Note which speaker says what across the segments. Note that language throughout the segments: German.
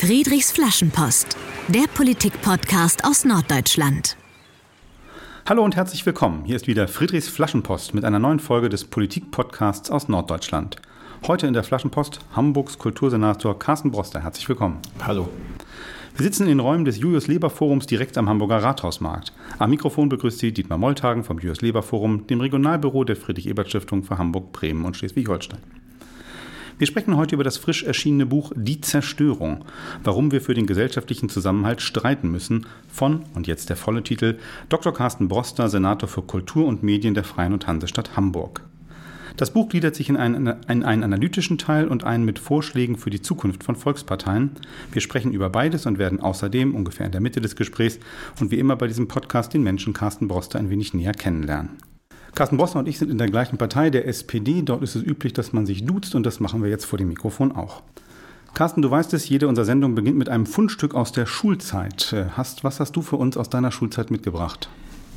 Speaker 1: Friedrichs Flaschenpost, der Politik-Podcast aus Norddeutschland.
Speaker 2: Hallo und herzlich willkommen. Hier ist wieder Friedrichs Flaschenpost mit einer neuen Folge des Politik-Podcasts aus Norddeutschland. Heute in der Flaschenpost Hamburgs Kultursenator Carsten Broster. Herzlich willkommen.
Speaker 3: Hallo.
Speaker 2: Wir sitzen in den Räumen des Julius Leber Forums direkt am Hamburger Rathausmarkt. Am Mikrofon begrüßt Sie Dietmar Molltagen vom Julius Leber Forum, dem Regionalbüro der Friedrich-Ebert-Stiftung für Hamburg, Bremen und Schleswig-Holstein. Wir sprechen heute über das frisch erschienene Buch Die Zerstörung, warum wir für den gesellschaftlichen Zusammenhalt streiten müssen, von, und jetzt der volle Titel, Dr. Carsten Broster, Senator für Kultur und Medien der Freien und Hansestadt Hamburg. Das Buch gliedert sich in einen, in einen, analytischen Teil und einen mit Vorschlägen für die Zukunft von Volksparteien. Wir sprechen über beides und werden außerdem ungefähr in der Mitte des Gesprächs und wie immer bei diesem Podcast den Menschen Carsten Broster ein wenig näher kennenlernen. Carsten Bossner und ich sind in der gleichen Partei, der SPD. Dort ist es üblich, dass man sich duzt und das machen wir jetzt vor dem Mikrofon auch. Carsten, du weißt es, jede unserer Sendungen beginnt mit einem Fundstück aus der Schulzeit. Äh, hast, was hast du für uns aus deiner Schulzeit mitgebracht?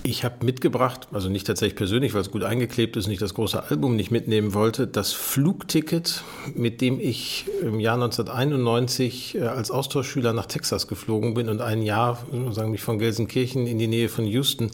Speaker 3: Ich habe mitgebracht, also nicht tatsächlich persönlich, weil es gut eingeklebt ist, nicht das große Album nicht mitnehmen wollte, das Flugticket, mit dem ich im Jahr 1991 äh, als Austauschschüler nach Texas geflogen bin und ein Jahr, sagen mich von Gelsenkirchen in die Nähe von Houston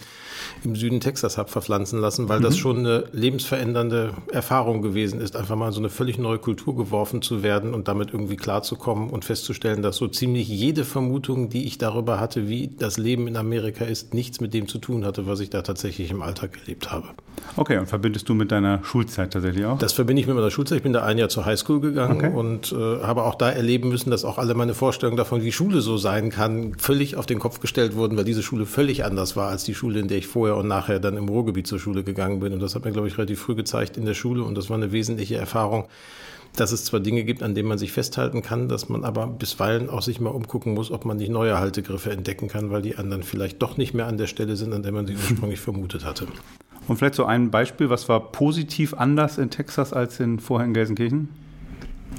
Speaker 3: im Süden Texas habe verpflanzen lassen, weil mhm. das schon eine lebensverändernde Erfahrung gewesen ist, einfach mal so eine völlig neue Kultur geworfen zu werden und damit irgendwie klarzukommen und festzustellen, dass so ziemlich jede Vermutung, die ich darüber hatte, wie das Leben in Amerika ist, nichts mit dem zu tun hatte, was ich da tatsächlich im Alltag erlebt habe.
Speaker 2: Okay, und verbindest du mit deiner Schulzeit tatsächlich auch?
Speaker 3: Das verbinde ich mit meiner Schulzeit. Ich bin da ein Jahr zur Highschool gegangen okay. und äh, habe auch da erleben müssen, dass auch alle meine Vorstellungen davon, wie Schule so sein kann, völlig auf den Kopf gestellt wurden, weil diese Schule völlig anders war als die Schule, in der ich vorher vorher und nachher dann im Ruhrgebiet zur Schule gegangen bin. Und das hat mir, glaube ich, relativ früh gezeigt in der Schule. Und das war eine wesentliche Erfahrung, dass es zwar Dinge gibt, an denen man sich festhalten kann, dass man aber bisweilen auch sich mal umgucken muss, ob man nicht neue Haltegriffe entdecken kann, weil die anderen vielleicht doch nicht mehr an der Stelle sind, an der man sie ursprünglich vermutet hatte.
Speaker 2: Und vielleicht so ein Beispiel, was war positiv anders in Texas als in vorher in Gelsenkirchen?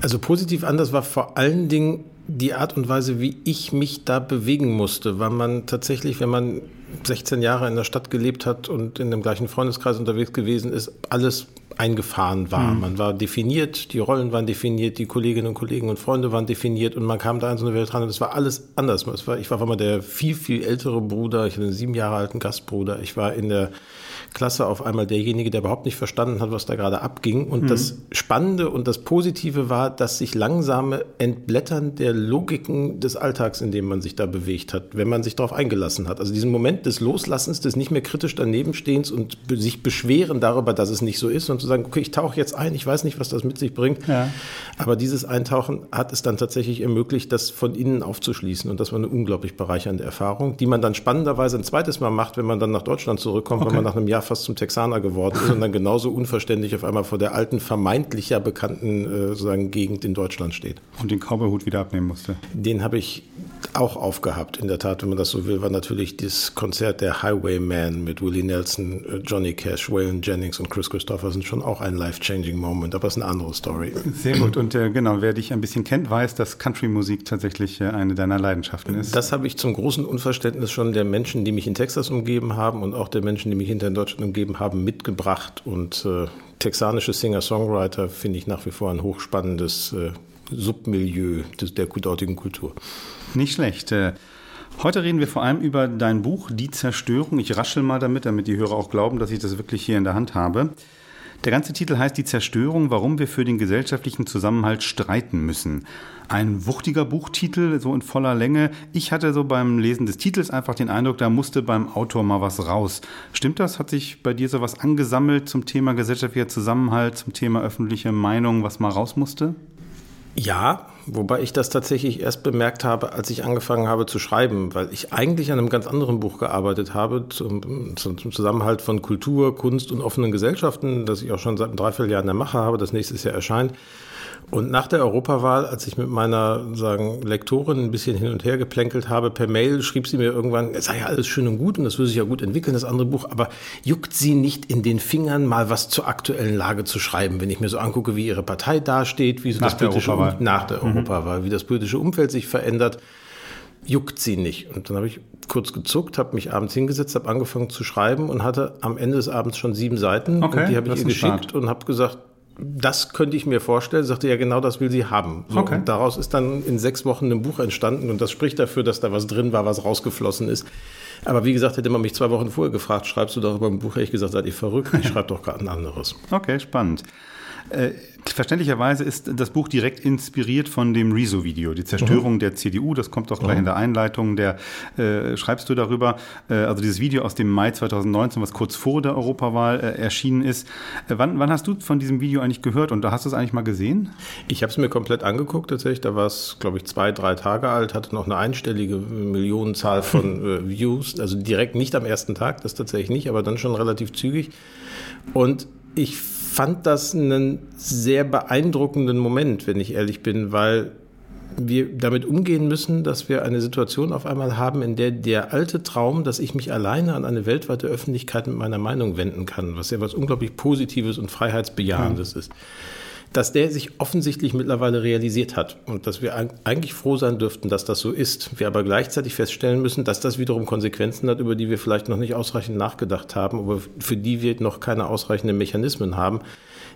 Speaker 3: Also positiv anders war vor allen Dingen die Art und Weise, wie ich mich da bewegen musste, weil man tatsächlich, wenn man 16 Jahre in der Stadt gelebt hat und in dem gleichen Freundeskreis unterwegs gewesen ist, alles eingefahren war. Mhm. Man war definiert, die Rollen waren definiert, die Kolleginnen und Kollegen und Freunde waren definiert und man kam da in so eine Welt ran und es war alles anders. War, ich war auf einmal der viel, viel ältere Bruder, ich hatte einen sieben Jahre alten Gastbruder, ich war in der Klasse auf einmal derjenige, der überhaupt nicht verstanden hat, was da gerade abging. Und mhm. das Spannende und das Positive war, dass sich langsame Entblättern der Logiken des Alltags, in dem man sich da bewegt hat, wenn man sich darauf eingelassen hat. Also diesen Moment des Loslassens, des nicht mehr kritisch danebenstehens und sich beschweren darüber, dass es nicht so ist und zu sagen, okay, ich tauche jetzt ein, ich weiß nicht, was das mit sich bringt. Ja. Aber dieses Eintauchen hat es dann tatsächlich ermöglicht, das von innen aufzuschließen. Und das war eine unglaublich bereichernde Erfahrung, die man dann spannenderweise ein zweites Mal macht, wenn man dann nach Deutschland zurückkommt, okay. wenn man nach einem Jahr fast zum Texaner geworden ist und dann genauso unverständlich auf einmal vor der alten, vermeintlich ja bekannten äh, sozusagen Gegend in Deutschland steht.
Speaker 2: Und den Cowboyhut wieder abnehmen musste.
Speaker 3: Den habe ich auch aufgehabt, in der Tat, wenn man das so will, war natürlich das Konzert der Highwayman mit Willie Nelson, äh, Johnny Cash, Waylon Jennings und Chris Christopherson schon auch ein life-changing Moment, aber es ist eine andere Story.
Speaker 2: Sehr gut und äh, genau, wer dich ein bisschen kennt, weiß, dass Country-Musik tatsächlich äh, eine deiner Leidenschaften ist.
Speaker 3: Das habe ich zum großen Unverständnis schon der Menschen, die mich in Texas umgeben haben und auch der Menschen, die mich hinter in Deutschland umgeben haben, mitgebracht und äh, texanische Singer-Songwriter finde ich nach wie vor ein hochspannendes äh, Submilieu des, der dortigen Kultur.
Speaker 2: Nicht schlecht. Äh, heute reden wir vor allem über dein Buch Die Zerstörung. Ich raschel mal damit, damit die Hörer auch glauben, dass ich das wirklich hier in der Hand habe. Der ganze Titel heißt Die Zerstörung, warum wir für den gesellschaftlichen Zusammenhalt streiten müssen. Ein wuchtiger Buchtitel, so in voller Länge. Ich hatte so beim Lesen des Titels einfach den Eindruck, da musste beim Autor mal was raus. Stimmt das? Hat sich bei dir so was angesammelt zum Thema gesellschaftlicher Zusammenhalt, zum Thema öffentliche Meinung, was mal raus musste?
Speaker 3: Ja, wobei ich das tatsächlich erst bemerkt habe, als ich angefangen habe zu schreiben, weil ich eigentlich an einem ganz anderen Buch gearbeitet habe, zum, zum Zusammenhalt von Kultur, Kunst und offenen Gesellschaften, das ich auch schon seit einem Dreivierteljahr in der Mache habe, das nächstes Jahr erscheint. Und nach der Europawahl, als ich mit meiner sagen, Lektorin ein bisschen hin und her geplänkelt habe, per Mail schrieb sie mir irgendwann, es sei ja alles schön und gut und das würde sich ja gut entwickeln, das andere Buch, aber juckt sie nicht in den Fingern, mal was zur aktuellen Lage zu schreiben, wenn ich mir so angucke, wie ihre Partei dasteht, wie so nach das politische um, nach der mhm. Europawahl, wie das politische Umfeld sich verändert, juckt sie nicht. Und dann habe ich kurz gezuckt, habe mich abends hingesetzt, habe angefangen zu schreiben und hatte am Ende des Abends schon sieben Seiten. Okay, und die habe ich ihr geschickt Start. und habe gesagt, das könnte ich mir vorstellen, sagte ja genau das will sie haben. So, okay. Und daraus ist dann in sechs Wochen ein Buch entstanden und das spricht dafür, dass da was drin war, was rausgeflossen ist. Aber wie gesagt, hätte man mich zwei Wochen vorher gefragt, schreibst du darüber ein Buch, hätte ich gesagt, seid ihr verrückt, ich schreibe doch gerade ein anderes.
Speaker 2: Okay, spannend. Äh, verständlicherweise ist das Buch direkt inspiriert von dem Rezo-Video, die Zerstörung mhm. der CDU. Das kommt auch gleich mhm. in der Einleitung. Der äh, schreibst du darüber. Äh, also dieses Video aus dem Mai 2019, was kurz vor der Europawahl äh, erschienen ist. Äh, wann, wann, hast du von diesem Video eigentlich gehört und da hast du es eigentlich mal gesehen?
Speaker 3: Ich habe es mir komplett angeguckt tatsächlich. Da war es, glaube ich, zwei, drei Tage alt, hatte noch eine einstellige Millionenzahl von äh, Views. Also direkt nicht am ersten Tag, das tatsächlich nicht, aber dann schon relativ zügig. Und ich fand das einen sehr beeindruckenden Moment, wenn ich ehrlich bin, weil wir damit umgehen müssen, dass wir eine Situation auf einmal haben, in der der alte Traum, dass ich mich alleine an eine weltweite Öffentlichkeit mit meiner Meinung wenden kann, was ja was unglaublich Positives und Freiheitsbejahendes ja. ist, dass der sich offensichtlich mittlerweile realisiert hat und dass wir eigentlich froh sein dürften, dass das so ist. Wir aber gleichzeitig feststellen müssen, dass das wiederum Konsequenzen hat, über die wir vielleicht noch nicht ausreichend nachgedacht haben, aber für die wir noch keine ausreichenden Mechanismen haben.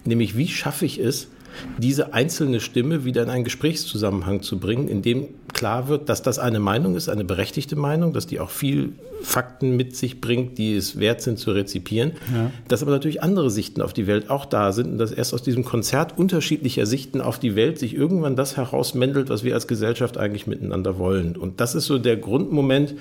Speaker 3: Nämlich, wie schaffe ich es, diese einzelne Stimme wieder in einen Gesprächszusammenhang zu bringen, in dem klar wird, dass das eine Meinung ist, eine berechtigte Meinung, dass die auch viel Fakten mit sich bringt, die es wert sind zu rezipieren, ja. dass aber natürlich andere Sichten auf die Welt auch da sind und dass erst aus diesem Konzert unterschiedlicher Sichten auf die Welt sich irgendwann das herausmändelt, was wir als Gesellschaft eigentlich miteinander wollen. Und das ist so der Grundmoment,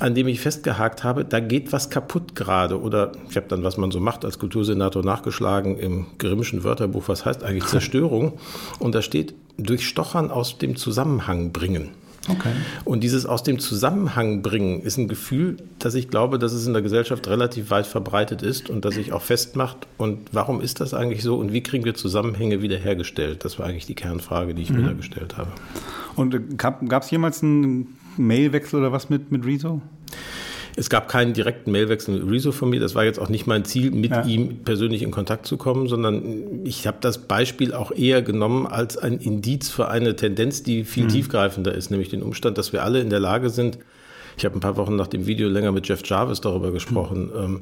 Speaker 3: an dem ich festgehakt habe, da geht was kaputt gerade. Oder ich habe dann, was man so macht als Kultursenator, nachgeschlagen im Grimmschen Wörterbuch, was heißt eigentlich Zerstörung? Und da steht, durch Stochern aus dem Zusammenhang bringen. Okay. Und dieses aus dem Zusammenhang bringen ist ein Gefühl, dass ich glaube, dass es in der Gesellschaft relativ weit verbreitet ist und dass sich auch festmacht. Und warum ist das eigentlich so und wie kriegen wir Zusammenhänge wiederhergestellt? Das war eigentlich die Kernfrage, die ich mhm. mir da gestellt habe.
Speaker 2: Und äh, gab es jemals einen Mailwechsel oder was mit, mit Rezo?
Speaker 3: Es gab keinen direkten Mailwechsel mit Rezo von mir. Das war jetzt auch nicht mein Ziel, mit ja. ihm persönlich in Kontakt zu kommen, sondern ich habe das Beispiel auch eher genommen als ein Indiz für eine Tendenz, die viel mhm. tiefgreifender ist, nämlich den Umstand, dass wir alle in der Lage sind, ich habe ein paar Wochen nach dem Video länger mit Jeff Jarvis darüber gesprochen. Mhm.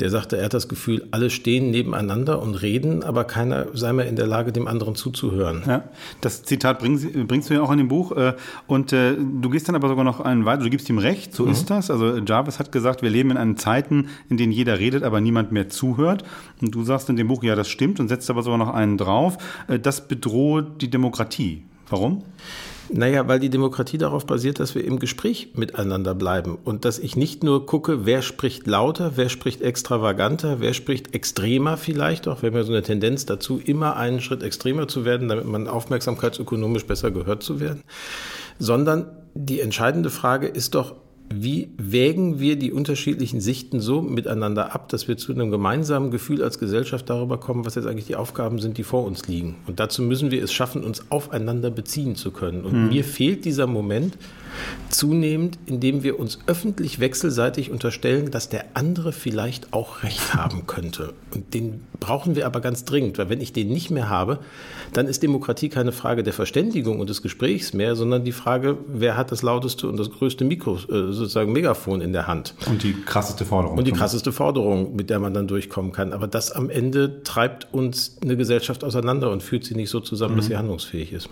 Speaker 3: Der sagte, er hat das Gefühl, alle stehen nebeneinander und reden, aber keiner sei mehr in der Lage, dem anderen zuzuhören.
Speaker 2: Ja, das Zitat bringst, bringst du ja auch in dem Buch. Äh, und äh, du gehst dann aber sogar noch einen weiter, du gibst ihm recht, so mhm. ist das. Also Jarvis hat gesagt, wir leben in einen Zeiten, in denen jeder redet, aber niemand mehr zuhört. Und du sagst in dem Buch, ja, das stimmt und setzt aber sogar noch einen drauf. Äh, das bedroht die Demokratie. Warum?
Speaker 3: Naja, weil die Demokratie darauf basiert, dass wir im Gespräch miteinander bleiben und dass ich nicht nur gucke, wer spricht lauter, wer spricht extravaganter, wer spricht extremer vielleicht auch. Wir haben ja so eine Tendenz dazu, immer einen Schritt extremer zu werden, damit man aufmerksamkeitsökonomisch besser gehört zu werden, sondern die entscheidende Frage ist doch, wie wägen wir die unterschiedlichen Sichten so miteinander ab, dass wir zu einem gemeinsamen Gefühl als Gesellschaft darüber kommen, was jetzt eigentlich die Aufgaben sind, die vor uns liegen. Und dazu müssen wir es schaffen, uns aufeinander beziehen zu können. Und mhm. mir fehlt dieser Moment, zunehmend, indem wir uns öffentlich wechselseitig unterstellen, dass der andere vielleicht auch recht haben könnte. Und den brauchen wir aber ganz dringend, weil wenn ich den nicht mehr habe, dann ist Demokratie keine Frage der Verständigung und des Gesprächs mehr, sondern die Frage, wer hat das lauteste und das größte Mikro, äh, sozusagen Megafon in der Hand.
Speaker 2: Und die krasseste Forderung.
Speaker 3: Und die krasseste Forderung, mit der man dann durchkommen kann. Aber das am Ende treibt uns eine Gesellschaft auseinander und führt sie nicht so zusammen, mhm. dass sie handlungsfähig ist.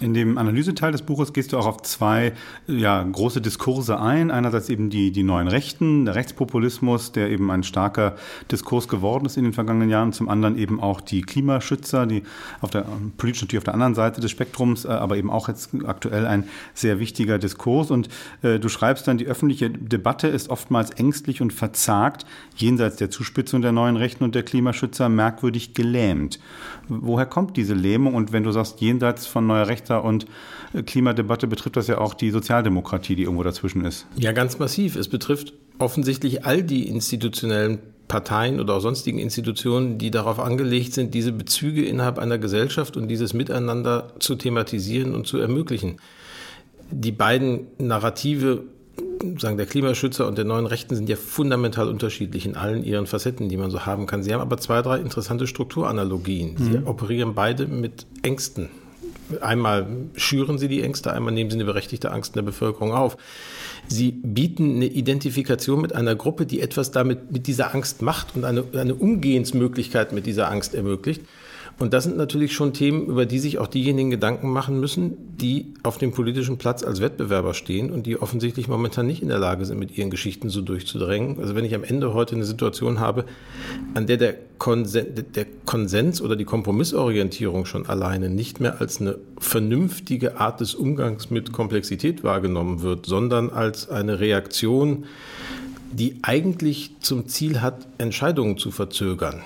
Speaker 2: In dem Analyseteil des Buches gehst du auch auf zwei ja, große Diskurse ein. Einerseits eben die, die neuen Rechten, der Rechtspopulismus, der eben ein starker Diskurs geworden ist in den vergangenen Jahren. Zum anderen eben auch die Klimaschützer, die auf der, politisch natürlich auf der anderen Seite des Spektrums, äh, aber eben auch jetzt aktuell ein sehr wichtiger Diskurs. Und äh, du schreibst dann, die öffentliche Debatte ist oftmals ängstlich und verzagt, jenseits der Zuspitzung der neuen Rechten und der Klimaschützer merkwürdig gelähmt. Woher kommt diese Lähmung? Und wenn du sagst, jenseits von neuer Rechter und äh, Klimadebatte, betrifft das ja auch die Sozialdemokratie, die irgendwo dazwischen ist.
Speaker 3: Ja, ganz massiv. Es betrifft offensichtlich all die institutionellen Parteien oder auch sonstigen Institutionen, die darauf angelegt sind, diese Bezüge innerhalb einer Gesellschaft und dieses Miteinander zu thematisieren und zu ermöglichen. Die beiden Narrative sagen, der Klimaschützer und der neuen Rechten sind ja fundamental unterschiedlich in allen ihren Facetten, die man so haben kann. Sie haben aber zwei, drei interessante Strukturanalogien. Sie mhm. operieren beide mit Ängsten Einmal schüren sie die Ängste, einmal nehmen sie eine berechtigte Angst in der Bevölkerung auf. Sie bieten eine Identifikation mit einer Gruppe, die etwas damit mit dieser Angst macht und eine, eine Umgehensmöglichkeit mit dieser Angst ermöglicht. Und das sind natürlich schon Themen, über die sich auch diejenigen Gedanken machen müssen, die auf dem politischen Platz als Wettbewerber stehen und die offensichtlich momentan nicht in der Lage sind, mit ihren Geschichten so durchzudrängen. Also wenn ich am Ende heute eine Situation habe, an der der Konsens, der Konsens oder die Kompromissorientierung schon alleine nicht mehr als eine vernünftige Art des Umgangs mit Komplexität wahrgenommen wird, sondern als eine Reaktion, die eigentlich zum Ziel hat, Entscheidungen zu verzögern.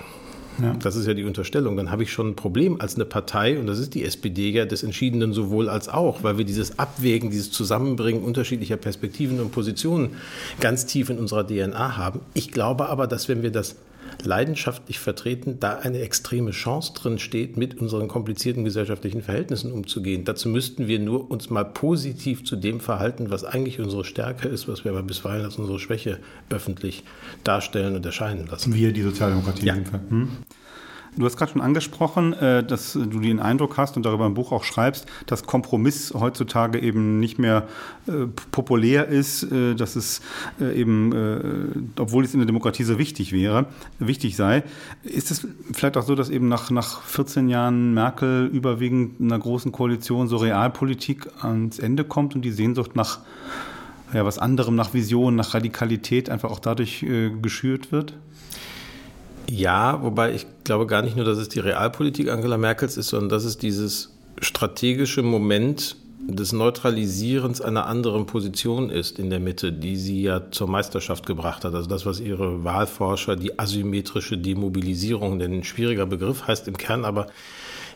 Speaker 3: Ja. Das ist ja die Unterstellung. Dann habe ich schon ein Problem als eine Partei, und das ist die SPD ja des Entschiedenen sowohl als auch, weil wir dieses Abwägen, dieses Zusammenbringen unterschiedlicher Perspektiven und Positionen ganz tief in unserer DNA haben. Ich glaube aber, dass wenn wir das leidenschaftlich vertreten, da eine extreme Chance drin steht, mit unseren komplizierten gesellschaftlichen Verhältnissen umzugehen. Dazu müssten wir nur uns mal positiv zu dem verhalten, was eigentlich unsere Stärke ist, was wir aber bisweilen als unsere Schwäche öffentlich darstellen und erscheinen lassen.
Speaker 2: Wir, die Sozialdemokratie
Speaker 3: ja.
Speaker 2: in dem Fall. Hm? Du hast gerade schon angesprochen, äh, dass du den Eindruck hast und darüber im Buch auch schreibst, dass Kompromiss heutzutage eben nicht mehr äh, populär ist, äh, dass es eben, obwohl es in der Demokratie so wichtig wäre, wichtig sei. Ist es vielleicht auch so, dass eben nach, nach 14 Jahren Merkel überwiegend in einer großen Koalition so Realpolitik ans Ende kommt und die Sehnsucht nach ja, was anderem, nach Vision, nach Radikalität einfach auch dadurch geschürt wird?
Speaker 3: Ja, wobei ich glaube gar nicht nur, dass es die Realpolitik Angela Merkels ist, sondern dass es dieses strategische Moment des Neutralisierens einer anderen Position ist in der Mitte, die sie ja zur Meisterschaft gebracht hat. Also das, was ihre Wahlforscher die asymmetrische Demobilisierung nennen. Ein schwieriger Begriff heißt im Kern aber,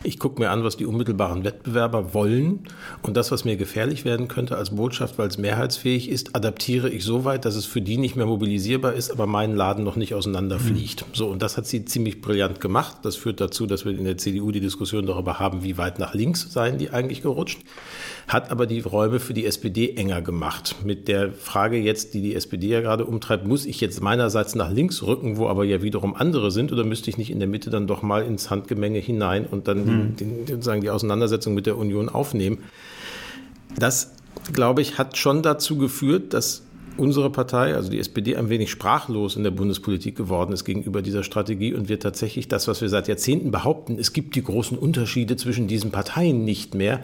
Speaker 3: ich gucke mir an, was die unmittelbaren Wettbewerber wollen und das, was mir gefährlich werden könnte als Botschaft, weil es mehrheitsfähig ist, adaptiere ich so weit, dass es für die nicht mehr mobilisierbar ist, aber mein Laden noch nicht auseinanderfliegt. Mhm. So, und das hat sie ziemlich brillant gemacht. Das führt dazu, dass wir in der CDU die Diskussion darüber haben, wie weit nach links seien die eigentlich gerutscht hat aber die Räume für die SPD enger gemacht. Mit der Frage jetzt, die die SPD ja gerade umtreibt, muss ich jetzt meinerseits nach links rücken, wo aber ja wiederum andere sind, oder müsste ich nicht in der Mitte dann doch mal ins Handgemenge hinein und dann mhm. den, den, sozusagen die Auseinandersetzung mit der Union aufnehmen? Das, glaube ich, hat schon dazu geführt, dass unsere Partei, also die SPD, ein wenig sprachlos in der Bundespolitik geworden ist gegenüber dieser Strategie und wir tatsächlich das, was wir seit Jahrzehnten behaupten, es gibt die großen Unterschiede zwischen diesen Parteien nicht mehr,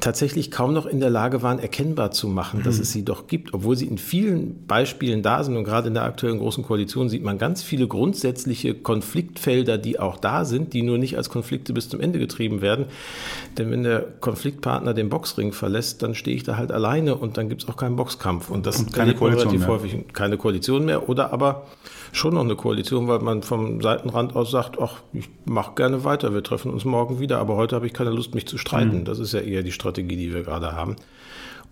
Speaker 3: tatsächlich kaum noch in der Lage waren, erkennbar zu machen, dass mhm. es sie doch gibt, obwohl sie in vielen Beispielen da sind und gerade in der aktuellen großen Koalition sieht man ganz viele grundsätzliche Konfliktfelder, die auch da sind, die nur nicht als Konflikte bis zum Ende getrieben werden. Denn wenn der Konfliktpartner den Boxring verlässt, dann stehe ich da halt alleine und dann gibt es auch keinen Boxkampf. Und das und keine Koalition relativ mehr. häufig keine Koalition mehr oder aber schon noch eine Koalition, weil man vom Seitenrand aus sagt, ach, ich mache gerne weiter, wir treffen uns morgen wieder, aber heute habe ich keine Lust, mich zu streiten. Mhm. Das ist ja eher die Strategie, die wir gerade haben.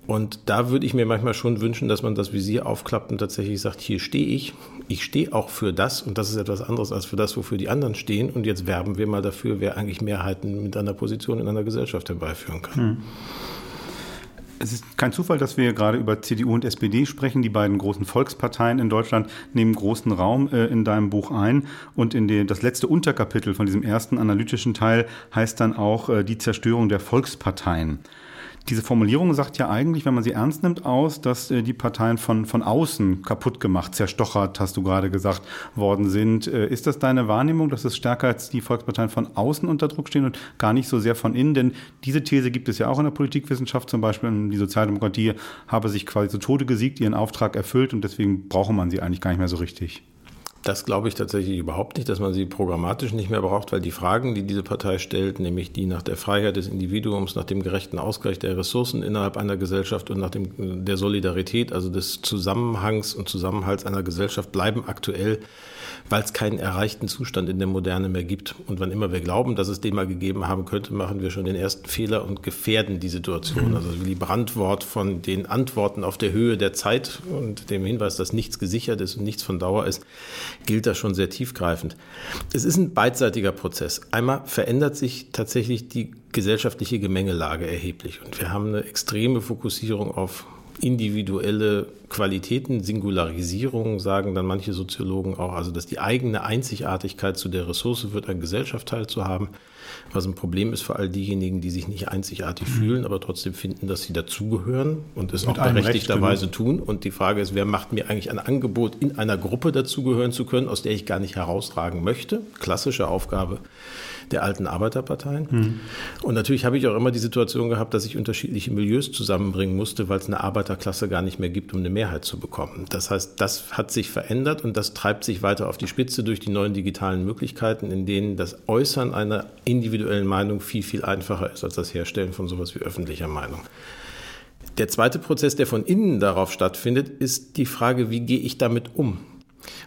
Speaker 3: Und da würde ich mir manchmal schon wünschen, dass man das Visier aufklappt und tatsächlich sagt, hier stehe ich, ich stehe auch für das und das ist etwas anderes als für das, wofür die anderen stehen. Und jetzt werben wir mal dafür, wer eigentlich Mehrheiten mit einer Position in einer Gesellschaft herbeiführen kann. Mhm.
Speaker 2: Es ist kein Zufall, dass wir gerade über CDU und SPD sprechen. Die beiden großen Volksparteien in Deutschland nehmen großen Raum äh, in deinem Buch ein. Und in die, das letzte Unterkapitel von diesem ersten analytischen Teil heißt dann auch äh, die Zerstörung der Volksparteien. Diese Formulierung sagt ja eigentlich, wenn man sie ernst nimmt, aus, dass äh, die Parteien von, von außen kaputt gemacht, zerstochert, hast du gerade gesagt, worden sind. Äh, ist das deine Wahrnehmung, dass es stärker als die Volksparteien von außen unter Druck stehen und gar nicht so sehr von innen? Denn diese These gibt es ja auch in der Politikwissenschaft, zum Beispiel die Sozialdemokratie habe sich quasi zu Tode gesiegt, ihren Auftrag erfüllt und deswegen brauche man sie eigentlich gar nicht mehr so richtig.
Speaker 3: Das glaube ich tatsächlich überhaupt nicht, dass man sie programmatisch nicht mehr braucht, weil die Fragen, die diese Partei stellt, nämlich die nach der Freiheit des Individuums, nach dem gerechten Ausgleich der Ressourcen innerhalb einer Gesellschaft und nach dem, der Solidarität, also des Zusammenhangs und Zusammenhalts einer Gesellschaft, bleiben aktuell weil es keinen erreichten Zustand in der Moderne mehr gibt. Und wann immer wir glauben, dass es den mal gegeben haben könnte, machen wir schon den ersten Fehler und gefährden die Situation. Also wie Brandwort von den Antworten auf der Höhe der Zeit und dem Hinweis, dass nichts gesichert ist und nichts von Dauer ist, gilt das schon sehr tiefgreifend. Es ist ein beidseitiger Prozess. Einmal verändert sich tatsächlich die gesellschaftliche Gemengelage erheblich und wir haben eine extreme Fokussierung auf individuelle Qualitäten, Singularisierung, sagen dann manche Soziologen auch, also dass die eigene Einzigartigkeit zu der Ressource wird, an Gesellschaft teilzuhaben. Was ein Problem ist für all diejenigen, die sich nicht einzigartig mhm. fühlen, aber trotzdem finden, dass sie dazugehören und es Mit auch berechtigterweise tun. Und die Frage ist, wer macht mir eigentlich ein Angebot, in einer Gruppe dazugehören zu können, aus der ich gar nicht herausragen möchte? Klassische Aufgabe der alten Arbeiterparteien. Mhm. Und natürlich habe ich auch immer die Situation gehabt, dass ich unterschiedliche Milieus zusammenbringen musste, weil es eine Arbeiterklasse gar nicht mehr gibt, um eine Mehrheit zu bekommen. Das heißt, das hat sich verändert und das treibt sich weiter auf die Spitze durch die neuen digitalen Möglichkeiten, in denen das Äußern einer individuellen Meinung viel, viel einfacher ist als das Herstellen von sowas wie öffentlicher Meinung. Der zweite Prozess, der von innen darauf stattfindet, ist die Frage, wie gehe ich damit um?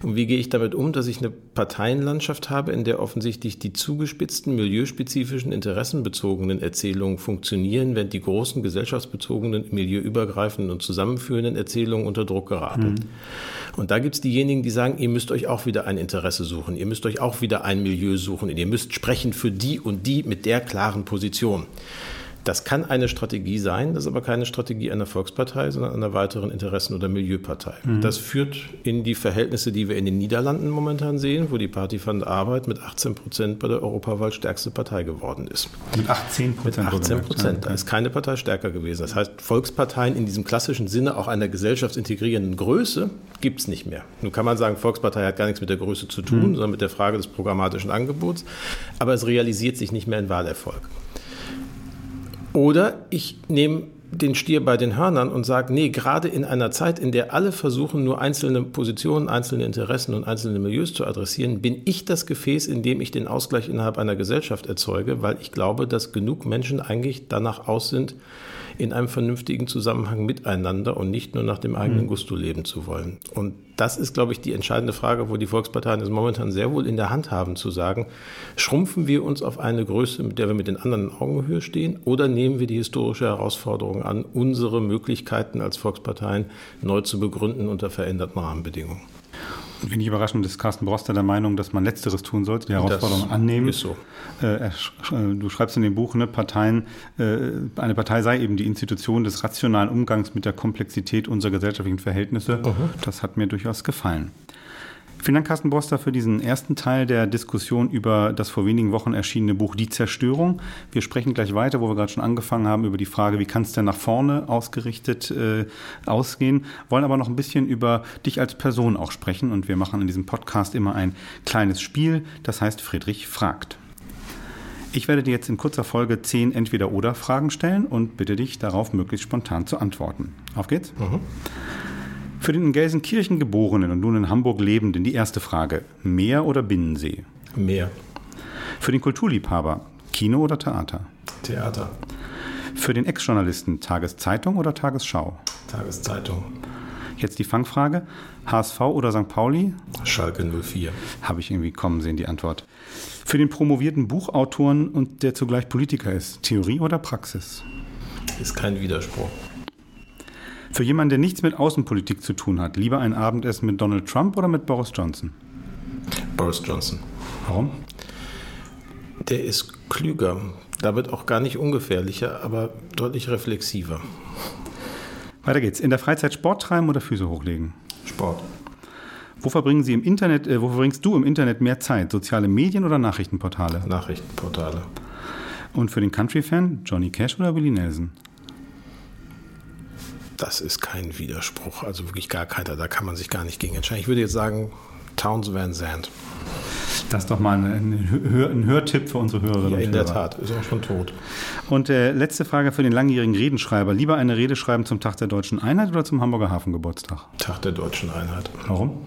Speaker 3: Und wie gehe ich damit um, dass ich eine Parteienlandschaft habe, in der offensichtlich die zugespitzten, milieuspezifischen, interessenbezogenen Erzählungen funktionieren, während die großen gesellschaftsbezogenen, milieuübergreifenden und zusammenführenden Erzählungen unter Druck geraten. Mhm. Und da gibt es diejenigen, die sagen, ihr müsst euch auch wieder ein Interesse suchen, ihr müsst euch auch wieder ein Milieu suchen, ihr müsst sprechen für die und die mit der klaren Position. Das kann eine Strategie sein, das ist aber keine Strategie einer Volkspartei, sondern einer weiteren Interessen- oder Milieupartei. Mhm. Das führt in die Verhältnisse, die wir in den Niederlanden momentan sehen, wo die Party von Arbeit mit 18 Prozent bei der Europawahl stärkste Partei geworden ist.
Speaker 2: Mit 18 Prozent?
Speaker 3: Mit 18 Prozent. Da ist keine Partei stärker gewesen. Das heißt, Volksparteien in diesem klassischen Sinne auch einer gesellschaftsintegrierenden Größe gibt es nicht mehr. Nun kann man sagen, Volkspartei hat gar nichts mit der Größe zu tun, mhm. sondern mit der Frage des programmatischen Angebots. Aber es realisiert sich nicht mehr in Wahlerfolg. Oder ich nehme den Stier bei den Hörnern und sage, nee, gerade in einer Zeit, in der alle versuchen, nur einzelne Positionen, einzelne Interessen und einzelne Milieus zu adressieren, bin ich das Gefäß, in dem ich den Ausgleich innerhalb einer Gesellschaft erzeuge, weil ich glaube, dass genug Menschen eigentlich danach aus sind, in einem vernünftigen Zusammenhang miteinander und nicht nur nach dem eigenen hm. Gusto leben zu wollen. Und das ist, glaube ich, die entscheidende Frage, wo die Volksparteien es momentan sehr wohl in der Hand haben, zu sagen, schrumpfen wir uns auf eine Größe, mit der wir mit den anderen in Augenhöhe stehen, oder nehmen wir die historische Herausforderung an, unsere Möglichkeiten als Volksparteien neu zu begründen unter veränderten Rahmenbedingungen.
Speaker 2: Wenig überraschend ist Carsten Broster der Meinung, dass man Letzteres tun sollte, die Herausforderung das annehmen. Ist so. Äh, äh, du schreibst in dem Buch, ne, Parteien, äh, eine Partei sei eben die Institution des rationalen Umgangs mit der Komplexität unserer gesellschaftlichen Verhältnisse. Uh -huh. Das hat mir durchaus gefallen. Vielen Dank, Carsten Boster, für diesen ersten Teil der Diskussion über das vor wenigen Wochen erschienene Buch Die Zerstörung. Wir sprechen gleich weiter, wo wir gerade schon angefangen haben, über die Frage, wie kann es denn nach vorne ausgerichtet äh, ausgehen, wollen aber noch ein bisschen über dich als Person auch sprechen. Und wir machen in diesem Podcast immer ein kleines Spiel, das heißt Friedrich fragt. Ich werde dir jetzt in kurzer Folge zehn Entweder-Oder-Fragen stellen und bitte dich darauf möglichst spontan zu antworten. Auf geht's? Mhm. Für den in Gelsenkirchen geborenen und nun in Hamburg lebenden die erste Frage: Meer oder Binnensee?
Speaker 3: Meer.
Speaker 2: Für den Kulturliebhaber: Kino oder Theater?
Speaker 3: Theater.
Speaker 2: Für den Ex-Journalisten: Tageszeitung oder Tagesschau?
Speaker 3: Tageszeitung.
Speaker 2: Jetzt die Fangfrage: HSV oder St. Pauli?
Speaker 3: Schalke 04.
Speaker 2: Habe ich irgendwie kommen sehen, die Antwort. Für den promovierten Buchautoren und der zugleich Politiker ist: Theorie oder Praxis?
Speaker 3: Ist kein Widerspruch.
Speaker 2: Für jemanden, der nichts mit Außenpolitik zu tun hat, lieber ein Abendessen mit Donald Trump oder mit Boris Johnson?
Speaker 3: Boris Johnson.
Speaker 2: Warum?
Speaker 3: Der ist klüger. Da wird auch gar nicht ungefährlicher, aber deutlich reflexiver.
Speaker 2: Weiter geht's. In der Freizeit Sport treiben oder Füße hochlegen?
Speaker 3: Sport.
Speaker 2: Wo verbringen Sie im Internet, äh, wo verbringst du im Internet mehr Zeit? Soziale Medien oder Nachrichtenportale?
Speaker 3: Nachrichtenportale.
Speaker 2: Und für den Country-Fan Johnny Cash oder Willie Nelson?
Speaker 3: Das ist kein Widerspruch, also wirklich gar keiner. Da kann man sich gar nicht gegen entscheiden. Ich würde jetzt sagen, Towns Van Zandt.
Speaker 2: Das ist doch mal ein, Hör, ein Hörtipp für unsere Hörerinnen
Speaker 3: ja, in der Tat, ist auch schon tot.
Speaker 2: Und äh, letzte Frage für den langjährigen Redenschreiber. Lieber eine Rede schreiben zum Tag der Deutschen Einheit oder zum Hamburger Hafengeburtstag?
Speaker 3: Tag der Deutschen Einheit.
Speaker 2: Warum?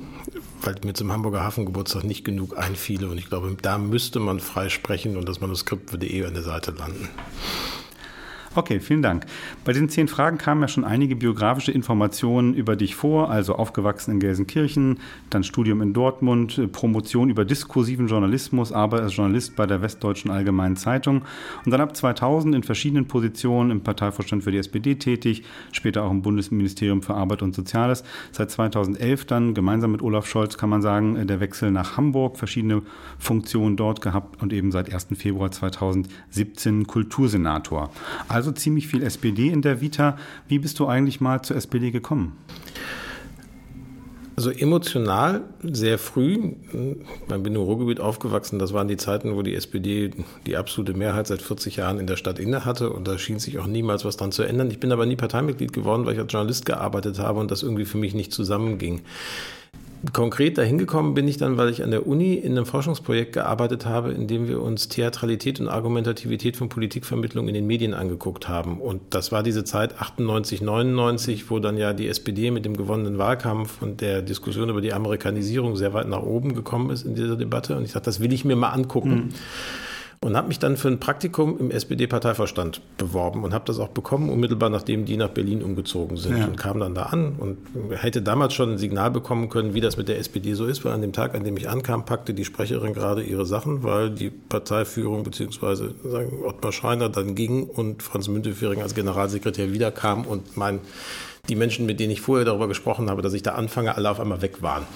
Speaker 3: Weil mir zum Hamburger Hafengeburtstag nicht genug einfiele und ich glaube, da müsste man frei sprechen und das Manuskript würde eh an der Seite landen.
Speaker 2: Okay, vielen Dank. Bei diesen zehn Fragen kamen ja schon einige biografische Informationen über dich vor, also aufgewachsen in Gelsenkirchen, dann Studium in Dortmund, Promotion über diskursiven Journalismus, Arbeit als Journalist bei der Westdeutschen Allgemeinen Zeitung und dann ab 2000 in verschiedenen Positionen im Parteivorstand für die SPD tätig, später auch im Bundesministerium für Arbeit und Soziales. Seit 2011 dann gemeinsam mit Olaf Scholz kann man sagen, der Wechsel nach Hamburg, verschiedene Funktionen dort gehabt und eben seit 1. Februar 2017 Kultursenator. Also also ziemlich viel SPD in der Vita. Wie bist du eigentlich mal zur SPD gekommen?
Speaker 3: Also emotional sehr früh. Ich bin im Ruhrgebiet aufgewachsen. Das waren die Zeiten, wo die SPD die absolute Mehrheit seit 40 Jahren in der Stadt inne hatte. Und da schien sich auch niemals was dran zu ändern. Ich bin aber nie Parteimitglied geworden, weil ich als Journalist gearbeitet habe und das irgendwie für mich nicht zusammenging. Konkret dahin gekommen bin ich dann, weil ich an der Uni in einem Forschungsprojekt gearbeitet habe, in dem wir uns Theatralität und Argumentativität von Politikvermittlung in den Medien angeguckt haben. Und das war diese Zeit 98, 99, wo dann ja die SPD mit dem gewonnenen Wahlkampf und der Diskussion über die Amerikanisierung sehr weit nach oben gekommen ist in dieser Debatte. Und ich dachte, das will ich mir mal angucken. Mhm und habe mich dann für ein Praktikum im SPD-Parteivorstand beworben und habe das auch bekommen, unmittelbar nachdem die nach Berlin umgezogen sind ja. und kam dann da an und hätte damals schon ein Signal bekommen können, wie das mit der SPD so ist, weil an dem Tag, an dem ich ankam, packte die Sprecherin gerade ihre Sachen, weil die Parteiführung beziehungsweise sagen, Ottmar Schreiner dann ging und Franz Müntefering als Generalsekretär wiederkam und mein die Menschen, mit denen ich vorher darüber gesprochen habe, dass ich da anfange, alle auf einmal weg waren.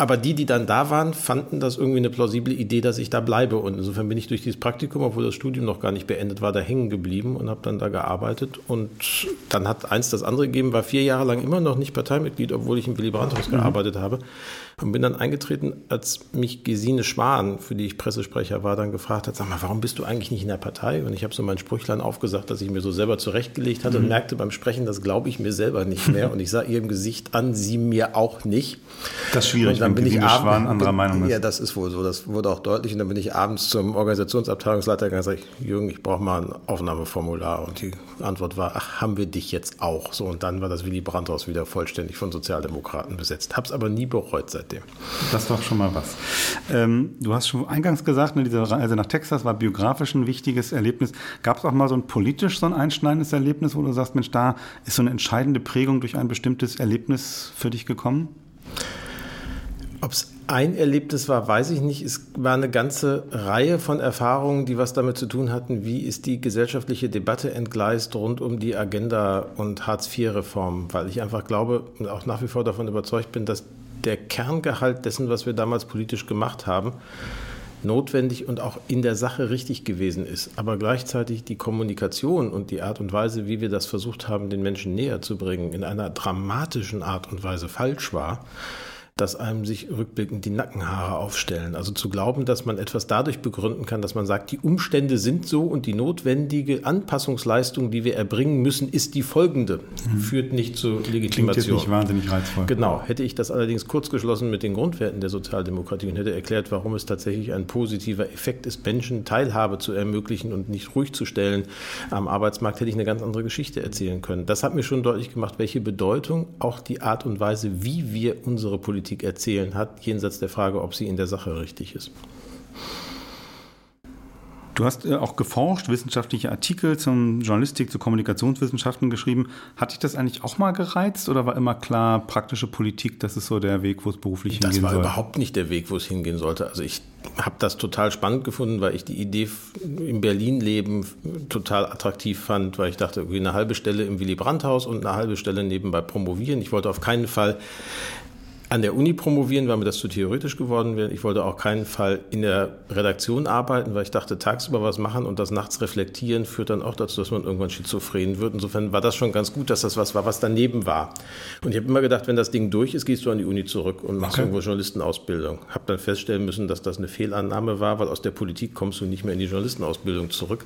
Speaker 3: Aber die, die dann da waren, fanden das irgendwie eine plausible Idee, dass ich da bleibe. Und insofern bin ich durch dieses Praktikum, obwohl das Studium noch gar nicht beendet war, da hängen geblieben und habe dann da gearbeitet. Und dann hat eins das andere gegeben, war vier Jahre lang immer noch nicht Parteimitglied, obwohl ich im Willy Brandt-Haus mhm. gearbeitet habe. Und bin dann eingetreten, als mich Gesine Schwan, für die ich Pressesprecher war, dann gefragt hat, sag mal, warum bist du eigentlich nicht in der Partei? Und ich habe so mein Sprüchlein aufgesagt, dass ich mir so selber zurechtgelegt hatte mhm. und merkte beim Sprechen, das glaube ich mir selber nicht mehr. und ich sah ihrem Gesicht an, sie mir auch nicht.
Speaker 2: Das ist schwierig
Speaker 3: dann bin ich abends, anderer Meinung ist. Ja, das ist wohl so. Das wurde auch deutlich. Und dann bin ich abends zum Organisationsabteilungsleiter gegangen und gesagt, Jürgen, ich brauche mal ein Aufnahmeformular. Und die Antwort war, ach, haben wir dich jetzt auch? So, und dann war das Willy Brandt-Haus wieder vollständig von Sozialdemokraten besetzt. Hab's aber nie bereut seitdem.
Speaker 2: Das ist doch schon mal was. Ähm, du hast schon eingangs gesagt, ne, diese Reise nach Texas war biografisch ein wichtiges Erlebnis. Gab es auch mal so ein politisch so ein einschneidendes Erlebnis, wo du sagst, Mensch, da ist so eine entscheidende Prägung durch ein bestimmtes Erlebnis für dich gekommen?
Speaker 3: Ob es ein Erlebnis war, weiß ich nicht. Es war eine ganze Reihe von Erfahrungen, die was damit zu tun hatten, wie ist die gesellschaftliche Debatte entgleist rund um die Agenda und Hartz-IV-Reform, weil ich einfach glaube und auch nach wie vor davon überzeugt bin, dass der Kerngehalt dessen, was wir damals politisch gemacht haben, notwendig und auch in der Sache richtig gewesen ist. Aber gleichzeitig die Kommunikation und die Art und Weise, wie wir das versucht haben, den Menschen näher zu bringen, in einer dramatischen Art und Weise falsch war dass einem sich rückblickend die Nackenhaare aufstellen. Also zu glauben, dass man etwas dadurch begründen kann, dass man sagt, die Umstände sind so und die notwendige Anpassungsleistung, die wir erbringen müssen, ist die folgende, mhm. führt nicht zur Legitimation. Klingt jetzt
Speaker 2: nicht wahnsinnig reizvoll.
Speaker 3: Genau. Hätte ich das allerdings kurz geschlossen mit den Grundwerten der Sozialdemokratie und hätte erklärt, warum es tatsächlich ein positiver Effekt ist, Menschen Teilhabe zu ermöglichen und nicht ruhig zu stellen am Arbeitsmarkt, hätte ich eine ganz andere Geschichte erzählen können. Das hat mir schon deutlich gemacht, welche Bedeutung auch die Art und Weise, wie wir unsere Politik Politik erzählen hat, jenseits der Frage, ob sie in der Sache richtig ist.
Speaker 2: Du hast äh, auch geforscht, wissenschaftliche Artikel zum Journalistik, zu Kommunikationswissenschaften geschrieben. Hat dich das eigentlich auch mal gereizt oder war immer klar, praktische Politik, das ist so der Weg, wo es beruflich
Speaker 3: das
Speaker 2: hingehen soll?
Speaker 3: Das war überhaupt nicht der Weg, wo es hingehen sollte. Also ich habe das total spannend gefunden, weil ich die Idee im Berlin leben total attraktiv fand, weil ich dachte, eine halbe Stelle im Willy Brandt-Haus und eine halbe Stelle nebenbei promovieren. Ich wollte auf keinen Fall an der Uni promovieren, weil mir das zu theoretisch geworden wäre. Ich wollte auch keinen Fall in der Redaktion arbeiten, weil ich dachte, tagsüber was machen und das nachts reflektieren führt dann auch dazu, dass man irgendwann schizophren wird. Insofern war das schon ganz gut, dass das was war, was daneben war. Und ich habe immer gedacht, wenn das Ding durch ist, gehst du an die Uni zurück und machst okay. irgendwo Journalistenausbildung. Habe dann feststellen müssen, dass das eine Fehlannahme war, weil aus der Politik kommst du nicht mehr in die Journalistenausbildung zurück.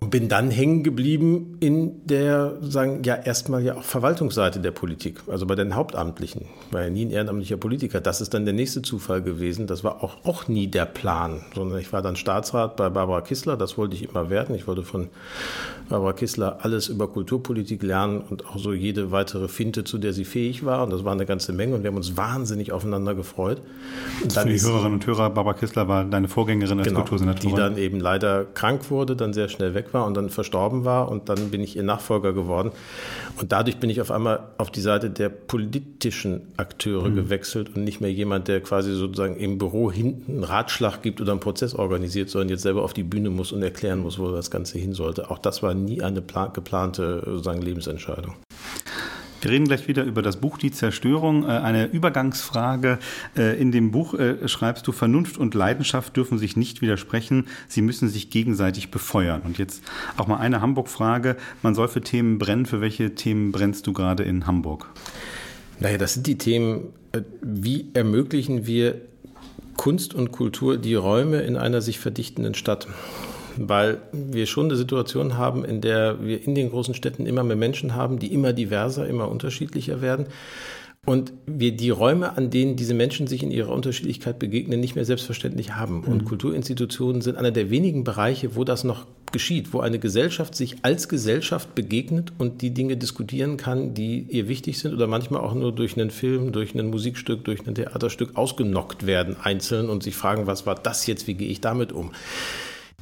Speaker 3: Und bin dann hängen geblieben in der, sagen, ja, erstmal ja auch Verwaltungsseite der Politik, also bei den Hauptamtlichen. Ich war ja nie ein ehrenamtlicher Politiker. Das ist dann der nächste Zufall gewesen. Das war auch, auch nie der Plan, sondern ich war dann Staatsrat bei Barbara Kissler. Das wollte ich immer werden. Ich wollte von Barbara Kissler alles über Kulturpolitik lernen und auch so jede weitere Finte, zu der sie fähig war. Und das war eine ganze Menge und wir haben uns wahnsinnig aufeinander gefreut.
Speaker 2: Und dann Für die Hörerinnen und Hörer, Barbara Kissler war deine Vorgängerin als
Speaker 3: genau,
Speaker 2: Kultursenatorin.
Speaker 3: Die dann eben leider krank wurde, dann sehr schnell weg war und dann verstorben war und dann bin ich ihr Nachfolger geworden. Und dadurch bin ich auf einmal auf die Seite der politischen Akteure mhm. gewechselt und nicht mehr jemand, der quasi sozusagen im Büro hinten einen Ratschlag gibt oder einen Prozess organisiert, sondern jetzt selber auf die Bühne muss und erklären muss, wo das Ganze hin sollte. Auch das war nie eine geplante sozusagen Lebensentscheidung.
Speaker 2: Wir reden gleich wieder über das Buch Die Zerstörung. Äh, eine Übergangsfrage. Äh, in dem Buch äh, schreibst du, Vernunft und Leidenschaft dürfen sich nicht widersprechen. Sie müssen sich gegenseitig befeuern. Und jetzt auch mal eine Hamburg-Frage. Man soll für Themen brennen. Für welche Themen brennst du gerade in Hamburg?
Speaker 3: Naja, das sind die Themen, wie ermöglichen wir Kunst und Kultur die Räume in einer sich verdichtenden Stadt? Weil wir schon eine Situation haben, in der wir in den großen Städten immer mehr Menschen haben, die immer diverser, immer unterschiedlicher werden und wir die Räume, an denen diese Menschen sich in ihrer Unterschiedlichkeit begegnen, nicht mehr selbstverständlich haben. Und mhm. Kulturinstitutionen sind einer der wenigen Bereiche, wo das noch geschieht, wo eine Gesellschaft sich als Gesellschaft begegnet und die Dinge diskutieren kann, die ihr wichtig sind oder manchmal auch nur durch einen Film, durch ein Musikstück, durch ein Theaterstück ausgenockt werden, einzeln und sich fragen, was war das jetzt, wie gehe ich damit um?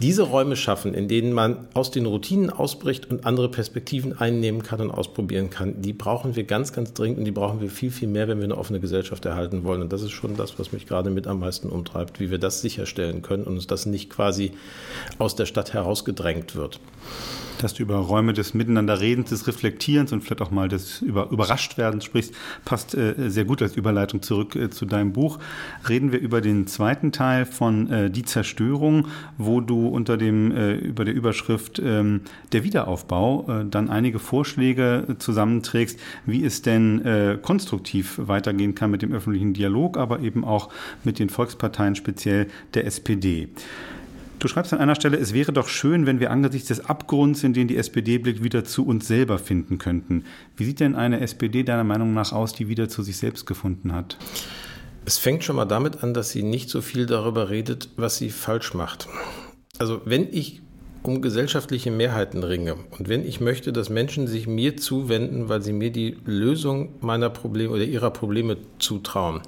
Speaker 3: Diese Räume schaffen, in denen man aus den Routinen ausbricht und andere Perspektiven einnehmen kann und ausprobieren kann, die brauchen wir ganz, ganz dringend und die brauchen wir viel, viel mehr, wenn wir eine offene Gesellschaft erhalten wollen. Und das ist schon das, was mich gerade mit am meisten umtreibt, wie wir das sicherstellen können und uns das nicht quasi aus der Stadt herausgedrängt wird
Speaker 2: dass du über Räume des Miteinanderredens, des Reflektierens und vielleicht auch mal des über, Überraschtwerdens sprichst, passt äh, sehr gut als Überleitung zurück äh, zu deinem Buch. Reden wir über den zweiten Teil von äh, Die Zerstörung, wo du unter dem, äh, über der Überschrift ähm, Der Wiederaufbau äh, dann einige Vorschläge zusammenträgst, wie es denn äh, konstruktiv weitergehen kann mit dem öffentlichen Dialog, aber eben auch mit den Volksparteien, speziell der SPD. Du schreibst an einer Stelle, es wäre doch schön, wenn wir angesichts des Abgrunds, in den die SPD blickt, wieder zu uns selber finden könnten. Wie sieht denn eine SPD deiner Meinung nach aus, die wieder zu sich selbst gefunden hat?
Speaker 3: Es fängt schon mal damit an, dass sie nicht so viel darüber redet, was sie falsch macht. Also wenn ich um gesellschaftliche Mehrheiten ringe und wenn ich möchte, dass Menschen sich mir zuwenden, weil sie mir die Lösung meiner Probleme oder ihrer Probleme zutrauen,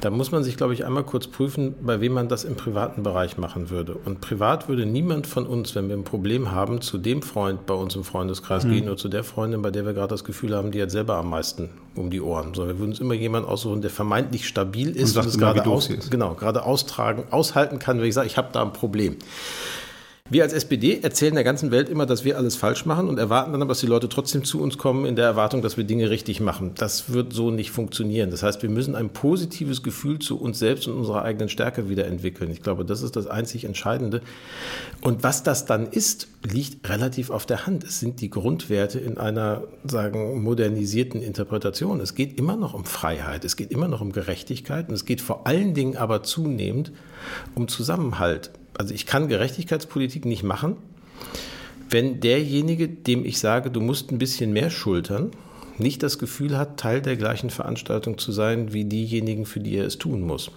Speaker 3: da muss man sich, glaube ich, einmal kurz prüfen, bei wem man das im privaten Bereich machen würde. Und privat würde niemand von uns, wenn wir ein Problem haben, zu dem Freund bei uns im Freundeskreis mhm. gehen oder zu der Freundin, bei der wir gerade das Gefühl haben, die hat selber am meisten um die Ohren. Sondern wir würden uns immer jemanden aussuchen, der vermeintlich stabil ist und, und es gerade, aus, genau, gerade austragen, aushalten kann, wenn ich sage, ich habe da ein Problem. Wir als SPD erzählen der ganzen Welt immer, dass wir alles falsch machen und erwarten dann aber, dass die Leute trotzdem zu uns kommen in der Erwartung, dass wir Dinge richtig machen. Das wird so nicht funktionieren. Das heißt, wir müssen ein positives Gefühl zu uns selbst und unserer eigenen Stärke wieder entwickeln. Ich glaube, das ist das einzig Entscheidende. Und was das dann ist, liegt relativ auf der Hand. Es sind die Grundwerte in einer, sagen, modernisierten Interpretation. Es geht immer noch um Freiheit. Es geht immer noch um Gerechtigkeit. Und es geht vor allen Dingen aber zunehmend um Zusammenhalt also ich kann Gerechtigkeitspolitik nicht machen, wenn derjenige, dem ich sage, du musst ein bisschen mehr schultern, nicht das Gefühl hat, Teil der gleichen Veranstaltung zu sein wie diejenigen, für die er es tun muss.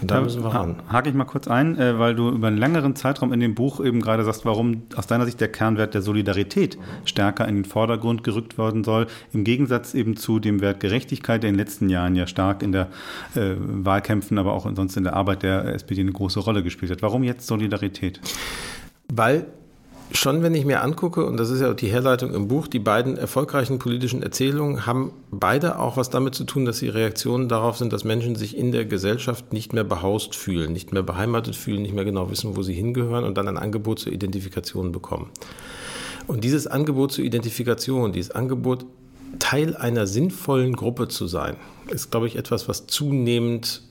Speaker 2: Und da müssen wir ran. Hake ich mal kurz ein, äh, weil du über einen längeren Zeitraum in dem Buch eben gerade sagst, warum aus deiner Sicht der Kernwert der Solidarität stärker in den Vordergrund gerückt werden soll, im Gegensatz eben zu dem Wert Gerechtigkeit, der in den letzten Jahren ja stark in der äh, Wahlkämpfen, aber auch sonst in der Arbeit der SPD eine große Rolle gespielt hat. Warum jetzt Solidarität?
Speaker 3: Weil Schon wenn ich mir angucke, und das ist ja auch die Herleitung im Buch, die beiden erfolgreichen politischen Erzählungen haben beide auch was damit zu tun, dass sie Reaktionen darauf sind, dass Menschen sich in der Gesellschaft nicht mehr behaust fühlen, nicht mehr beheimatet fühlen, nicht mehr genau wissen, wo sie hingehören und dann ein Angebot zur Identifikation bekommen. Und dieses Angebot zur Identifikation, dieses Angebot, Teil einer sinnvollen Gruppe zu sein, ist, glaube ich, etwas, was zunehmend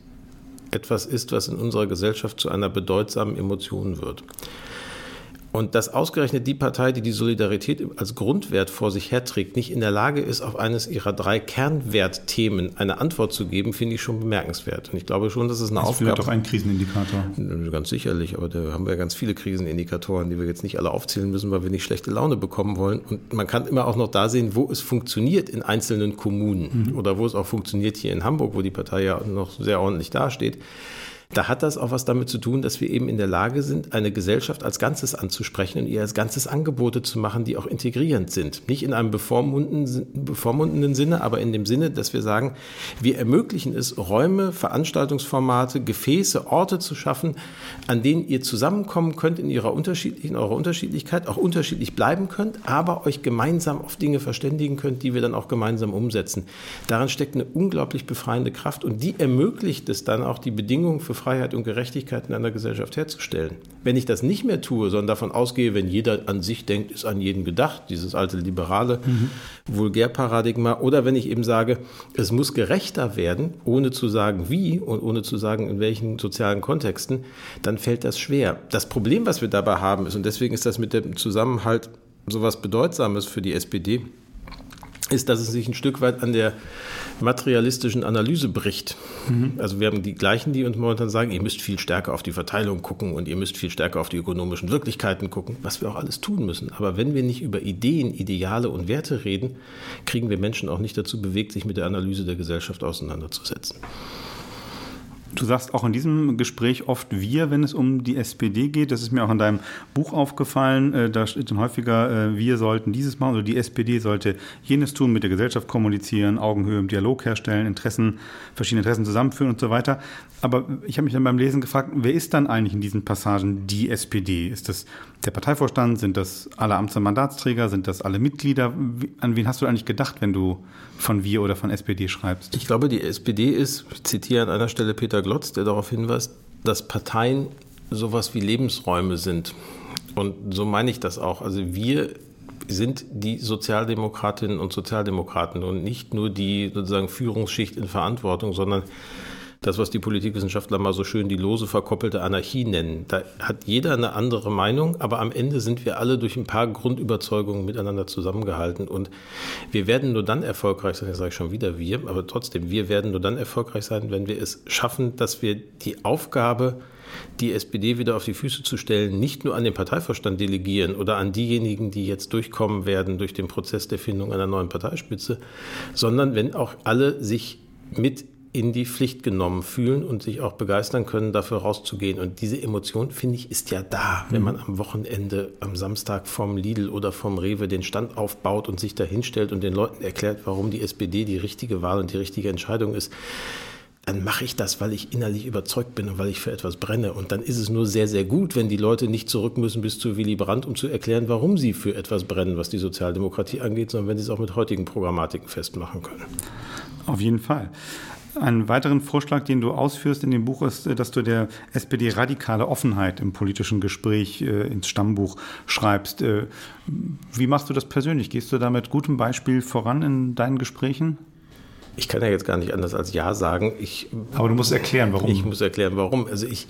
Speaker 3: etwas ist, was in unserer Gesellschaft zu einer bedeutsamen Emotion wird. Und dass ausgerechnet die Partei, die die Solidarität als Grundwert vor sich herträgt, nicht in der Lage ist, auf eines ihrer drei Kernwertthemen eine Antwort zu geben, finde ich schon bemerkenswert. Und ich glaube schon, dass es eine das Aufgabe ist.
Speaker 2: doch ein Krisenindikator.
Speaker 3: Ganz sicherlich, aber da haben wir ganz viele Krisenindikatoren, die wir jetzt nicht alle aufzählen müssen, weil wir nicht schlechte Laune bekommen wollen. Und man kann immer auch noch da sehen, wo es funktioniert in einzelnen Kommunen mhm. oder wo es auch funktioniert hier in Hamburg, wo die Partei ja noch sehr ordentlich dasteht. Da hat das auch was damit zu tun, dass wir eben in der Lage sind, eine Gesellschaft als Ganzes anzusprechen und ihr als Ganzes Angebote zu machen, die auch integrierend sind. Nicht in einem bevormundenden Sinne, aber in dem Sinne, dass wir sagen, wir ermöglichen es, Räume, Veranstaltungsformate, Gefäße, Orte zu schaffen, an denen ihr zusammenkommen könnt in ihrer unterschiedlichen, eurer Unterschiedlichkeit, auch unterschiedlich bleiben könnt, aber euch gemeinsam auf Dinge verständigen könnt, die wir dann auch gemeinsam umsetzen. Daran steckt eine unglaublich befreiende Kraft und die ermöglicht es dann auch die Bedingungen für Freiheit und Gerechtigkeit in einer Gesellschaft herzustellen. Wenn ich das nicht mehr tue, sondern davon ausgehe, wenn jeder an sich denkt, ist an jeden gedacht, dieses alte liberale mhm. Vulgärparadigma, oder wenn ich eben sage, es muss gerechter werden, ohne zu sagen wie und ohne zu sagen in welchen sozialen Kontexten, dann fällt das schwer. Das Problem, was wir dabei haben, ist, und deswegen ist das mit dem Zusammenhalt so was Bedeutsames für die SPD, ist, dass es sich ein Stück weit an der materialistischen Analyse bricht. Mhm. Also wir haben die gleichen, die uns momentan sagen, ihr müsst viel stärker auf die Verteilung gucken und ihr müsst viel stärker auf die ökonomischen Wirklichkeiten gucken, was wir auch alles tun müssen. Aber wenn wir nicht über Ideen, Ideale und Werte reden, kriegen wir Menschen auch nicht dazu bewegt, sich mit der Analyse der Gesellschaft auseinanderzusetzen.
Speaker 2: Du sagst auch in diesem Gespräch oft wir, wenn es um die SPD geht. Das ist mir auch in deinem Buch aufgefallen. Äh, da steht dann häufiger, äh, wir sollten dieses machen oder die SPD sollte jenes tun, mit der Gesellschaft kommunizieren, Augenhöhe im Dialog herstellen, Interessen, verschiedene Interessen zusammenführen und so weiter. Aber ich habe mich dann beim Lesen gefragt, wer ist dann eigentlich in diesen Passagen die SPD? Ist das der Parteivorstand? Sind das alle Amts- und Mandatsträger? Sind das alle Mitglieder? An wen hast du eigentlich gedacht, wenn du von wir oder von SPD schreibst?
Speaker 3: Ich glaube, die SPD ist, ich zitiere an einer Stelle Peter Glotz, der darauf hinweist, dass Parteien sowas wie Lebensräume sind. Und so meine ich das auch. Also wir sind die Sozialdemokratinnen und Sozialdemokraten und nicht nur die sozusagen Führungsschicht in Verantwortung, sondern das, was die Politikwissenschaftler mal so schön die lose verkoppelte Anarchie nennen. Da hat jeder eine andere Meinung, aber am Ende sind wir alle durch ein paar Grundüberzeugungen miteinander zusammengehalten. Und wir werden nur dann erfolgreich sein, das sage ich schon wieder wir, aber trotzdem, wir werden nur dann erfolgreich sein, wenn wir es schaffen, dass wir die Aufgabe, die SPD wieder auf die Füße zu stellen, nicht nur an den Parteivorstand delegieren oder an diejenigen, die jetzt durchkommen werden durch den Prozess der Findung einer neuen Parteispitze, sondern wenn auch alle sich mit in die Pflicht genommen fühlen und sich auch begeistern können, dafür rauszugehen. Und diese Emotion, finde ich, ist ja da, wenn mhm. man am Wochenende, am Samstag vom Lidl oder vom Rewe den Stand aufbaut und sich da hinstellt und den Leuten erklärt, warum die SPD die richtige Wahl und die richtige Entscheidung ist. Dann mache ich das, weil ich innerlich überzeugt bin und weil ich für etwas brenne. Und dann ist es nur sehr, sehr gut, wenn die Leute nicht zurück müssen bis zu Willy Brandt, um zu erklären, warum sie für etwas brennen, was die Sozialdemokratie angeht, sondern wenn sie es auch mit heutigen Programmatiken festmachen können.
Speaker 2: Auf jeden Fall. Einen weiteren Vorschlag, den du ausführst in dem Buch, ist, äh, dass du der SPD radikale Offenheit im politischen Gespräch äh, ins Stammbuch schreibst. Äh, wie machst du das persönlich? Gehst du da mit gutem Beispiel voran in deinen Gesprächen?
Speaker 3: Ich kann ja jetzt gar nicht anders als Ja sagen. Ich,
Speaker 2: Aber du musst erklären, warum.
Speaker 3: Ich muss erklären, warum. Also ich,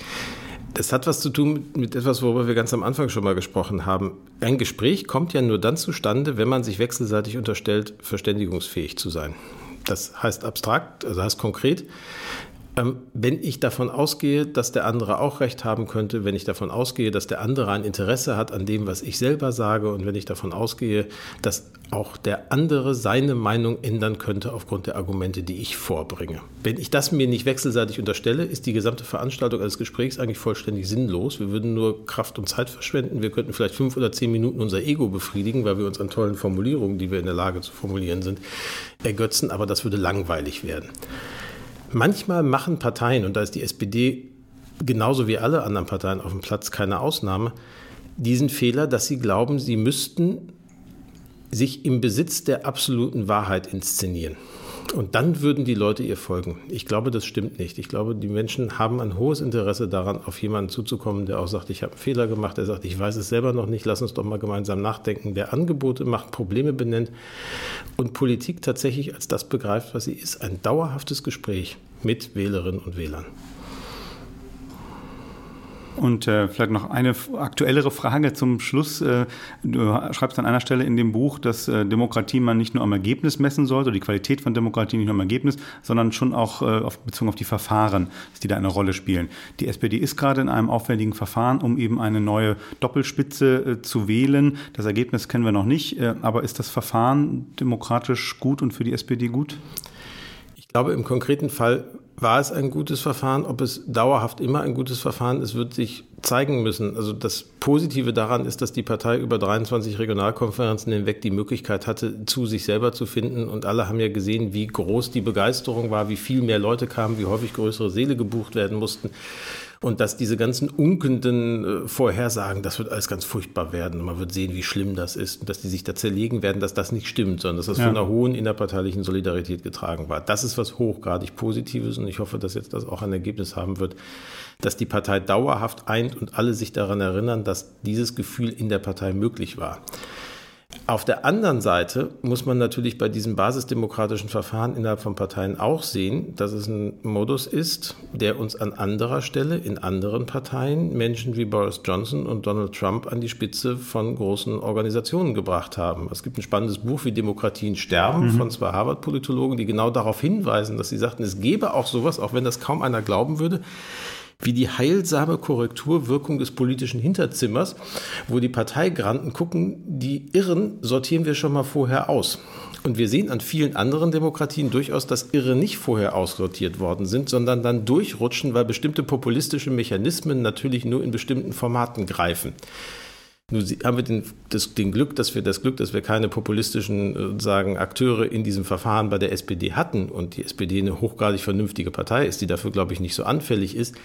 Speaker 3: das hat was zu tun mit, mit etwas, worüber wir ganz am Anfang schon mal gesprochen haben. Ein Gespräch kommt ja nur dann zustande, wenn man sich wechselseitig unterstellt, verständigungsfähig zu sein. Das heißt abstrakt, also heißt konkret, wenn ich davon ausgehe, dass der andere auch recht haben könnte, wenn ich davon ausgehe, dass der andere ein Interesse hat an dem, was ich selber sage und wenn ich davon ausgehe, dass auch der andere seine Meinung ändern könnte aufgrund der Argumente, die ich vorbringe. Wenn ich das mir nicht wechselseitig unterstelle, ist die gesamte Veranstaltung eines Gesprächs eigentlich vollständig sinnlos. Wir würden nur Kraft und Zeit verschwenden. Wir könnten vielleicht fünf oder zehn Minuten unser Ego befriedigen, weil wir uns an tollen Formulierungen, die wir in der Lage zu formulieren sind, ergötzen, aber das würde langweilig werden. Manchmal machen Parteien, und da ist die SPD genauso wie alle anderen Parteien auf dem Platz keine Ausnahme, diesen Fehler, dass sie glauben, sie müssten sich im Besitz der absoluten Wahrheit inszenieren. Und dann würden die Leute ihr folgen. Ich glaube, das stimmt nicht. Ich glaube, die Menschen haben ein hohes Interesse daran, auf jemanden zuzukommen, der auch sagt, ich habe einen Fehler gemacht, der sagt, ich weiß es selber noch nicht, lass uns doch mal gemeinsam nachdenken, der Angebote macht, Probleme benennt und Politik tatsächlich als das begreift, was sie ist, ein dauerhaftes Gespräch mit Wählerinnen und Wählern.
Speaker 2: Und äh, vielleicht noch eine aktuellere Frage zum Schluss. Äh, du schreibst an einer Stelle in dem Buch, dass äh, Demokratie man nicht nur am Ergebnis messen sollte, die Qualität von Demokratie nicht nur am Ergebnis, sondern schon auch äh, auf, bezogen auf die Verfahren, die da eine Rolle spielen. Die SPD ist gerade in einem aufwendigen Verfahren, um eben eine neue Doppelspitze äh, zu wählen. Das Ergebnis kennen wir noch nicht, äh, aber ist das Verfahren demokratisch gut und für die SPD gut?
Speaker 3: Ich glaube, im konkreten Fall war es ein gutes Verfahren? Ob es dauerhaft immer ein gutes Verfahren ist, wird sich zeigen müssen. Also das Positive daran ist, dass die Partei über 23 Regionalkonferenzen hinweg die Möglichkeit hatte, zu sich selber zu finden. Und alle haben ja gesehen, wie groß die Begeisterung war, wie viel mehr Leute kamen, wie häufig größere Seele gebucht werden mussten. Und dass diese ganzen unkenden äh, Vorhersagen, das wird alles ganz furchtbar werden. Und man wird sehen, wie schlimm das ist. Und dass die sich da zerlegen werden, dass das nicht stimmt, sondern dass das ja. von einer hohen innerparteilichen Solidarität getragen war. Das ist was hochgradig Positives. Und ich hoffe, dass jetzt das auch ein Ergebnis haben wird, dass die Partei dauerhaft eint und alle sich daran erinnern, dass dieses Gefühl in der Partei möglich war. Auf der anderen Seite muss man natürlich bei diesem basisdemokratischen Verfahren innerhalb von Parteien auch sehen, dass es ein Modus ist, der uns an anderer Stelle in anderen Parteien Menschen wie Boris Johnson und Donald Trump an die Spitze von großen Organisationen gebracht haben. Es gibt ein spannendes Buch wie Demokratien sterben mhm. von zwei Harvard-Politologen, die genau darauf hinweisen, dass sie sagten, es gäbe auch sowas, auch wenn das kaum einer glauben würde, wie die heilsame Korrekturwirkung des politischen Hinterzimmers, wo die Parteigranten gucken, die Irren sortieren wir schon mal vorher aus. Und wir sehen an vielen anderen Demokratien durchaus, dass Irre nicht vorher aussortiert worden sind, sondern dann durchrutschen, weil bestimmte populistische Mechanismen natürlich nur in bestimmten Formaten greifen. Nun haben wir den, das, den Glück, dass wir das Glück, dass wir keine populistischen äh, sagen Akteure in diesem Verfahren bei der SPD hatten und die SPD eine hochgradig vernünftige Partei ist, die dafür glaube ich nicht so anfällig ist.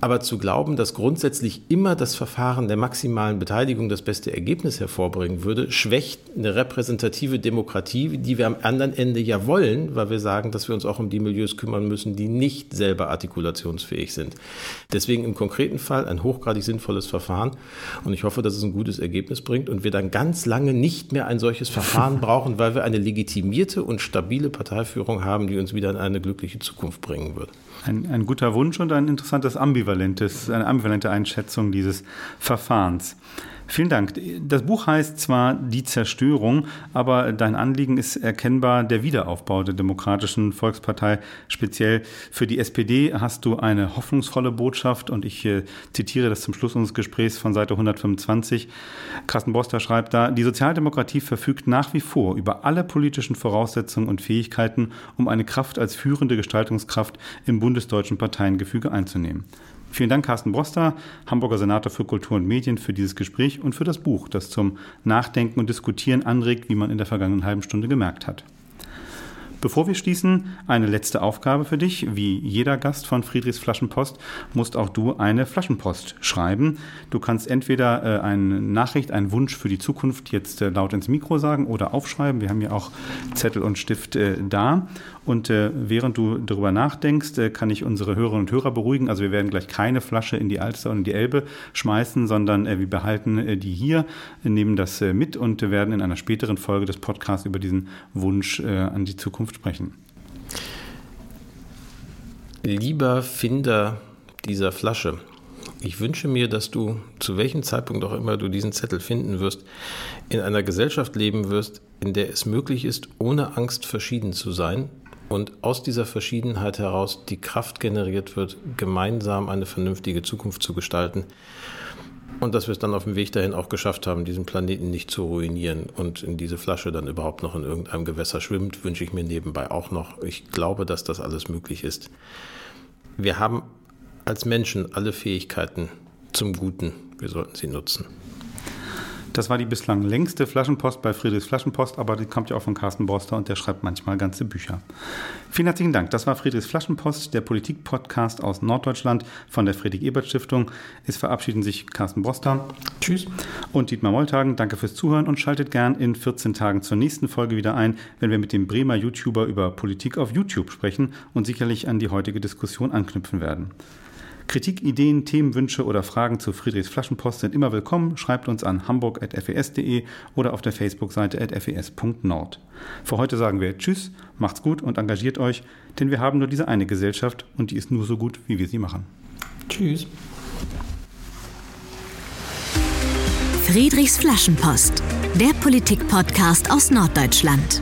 Speaker 3: Aber zu glauben, dass grundsätzlich immer das Verfahren der maximalen Beteiligung das beste Ergebnis hervorbringen würde, schwächt eine repräsentative Demokratie, die wir am anderen Ende ja wollen, weil wir sagen, dass wir uns auch um die Milieus kümmern müssen, die nicht selber artikulationsfähig sind. Deswegen im konkreten Fall ein hochgradig sinnvolles Verfahren und ich hoffe, dass es ein gutes Ergebnis bringt und wir dann ganz lange nicht mehr ein solches Verfahren brauchen, weil wir eine legitimierte und stabile Parteiführung haben, die uns wieder in eine glückliche Zukunft bringen wird.
Speaker 2: Ein, ein guter Wunsch und ein interessantes ambivalentes, eine ambivalente Einschätzung dieses Verfahrens. Vielen Dank. Das Buch heißt zwar Die Zerstörung, aber dein Anliegen ist erkennbar der Wiederaufbau der Demokratischen Volkspartei. Speziell für die SPD hast du eine hoffnungsvolle Botschaft und ich äh, zitiere das zum Schluss unseres Gesprächs von Seite 125. Carsten Boster schreibt da, die Sozialdemokratie verfügt nach wie vor über alle politischen Voraussetzungen und Fähigkeiten, um eine Kraft als führende Gestaltungskraft im bundesdeutschen Parteiengefüge einzunehmen. Vielen Dank, Carsten Broster, Hamburger Senator für Kultur und Medien, für dieses Gespräch und für das Buch, das zum Nachdenken und Diskutieren anregt, wie man in der vergangenen halben Stunde gemerkt hat. Bevor wir schließen, eine letzte Aufgabe für dich. Wie jeder Gast von Friedrichs Flaschenpost musst auch du eine Flaschenpost schreiben. Du kannst entweder äh, eine Nachricht, einen Wunsch für die Zukunft jetzt äh, laut ins Mikro sagen oder aufschreiben. Wir haben ja auch Zettel und Stift äh, da. Und äh, während du darüber nachdenkst, äh, kann ich unsere Hörerinnen und Hörer beruhigen. Also wir werden gleich keine Flasche in die Alster und in die Elbe schmeißen, sondern äh, wir behalten äh, die hier, nehmen das äh, mit und werden in einer späteren Folge des Podcasts über diesen Wunsch äh, an die Zukunft sprechen.
Speaker 3: Lieber Finder dieser Flasche, ich wünsche mir, dass du, zu welchem Zeitpunkt auch immer du diesen Zettel finden wirst, in einer Gesellschaft leben wirst, in der es möglich ist, ohne Angst verschieden zu sein und aus dieser Verschiedenheit heraus die Kraft generiert wird, gemeinsam eine vernünftige Zukunft zu gestalten. Und dass wir es dann auf dem Weg dahin auch geschafft haben, diesen Planeten nicht zu ruinieren und in diese Flasche dann überhaupt noch in irgendeinem Gewässer schwimmt, wünsche ich mir nebenbei auch noch. Ich glaube, dass das alles möglich ist. Wir haben als Menschen alle Fähigkeiten zum Guten. Wir sollten sie nutzen.
Speaker 2: Das war die bislang längste Flaschenpost bei Friedrichs Flaschenpost, aber die kommt ja auch von Carsten Borster und der schreibt manchmal ganze Bücher. Vielen herzlichen Dank. Das war Friedrichs Flaschenpost, der Politik-Podcast aus Norddeutschland von der Friedrich-Ebert-Stiftung. Es verabschieden sich Carsten Borster. Tschüss. Und Dietmar Molltagen. Danke fürs Zuhören und schaltet gern in 14 Tagen zur nächsten Folge wieder ein, wenn wir mit dem Bremer YouTuber über Politik auf YouTube sprechen und sicherlich an die heutige Diskussion anknüpfen werden. Kritik, Ideen, Themenwünsche oder Fragen zu Friedrichs Flaschenpost sind immer willkommen. Schreibt uns an hamburg.fes.de oder auf der Facebook-Seite fes.nord. Für heute sagen wir Tschüss, macht's gut und engagiert euch, denn wir haben nur diese eine Gesellschaft und die ist nur so gut, wie wir sie machen.
Speaker 3: Tschüss.
Speaker 1: Friedrichs Flaschenpost, der Politik-Podcast aus Norddeutschland.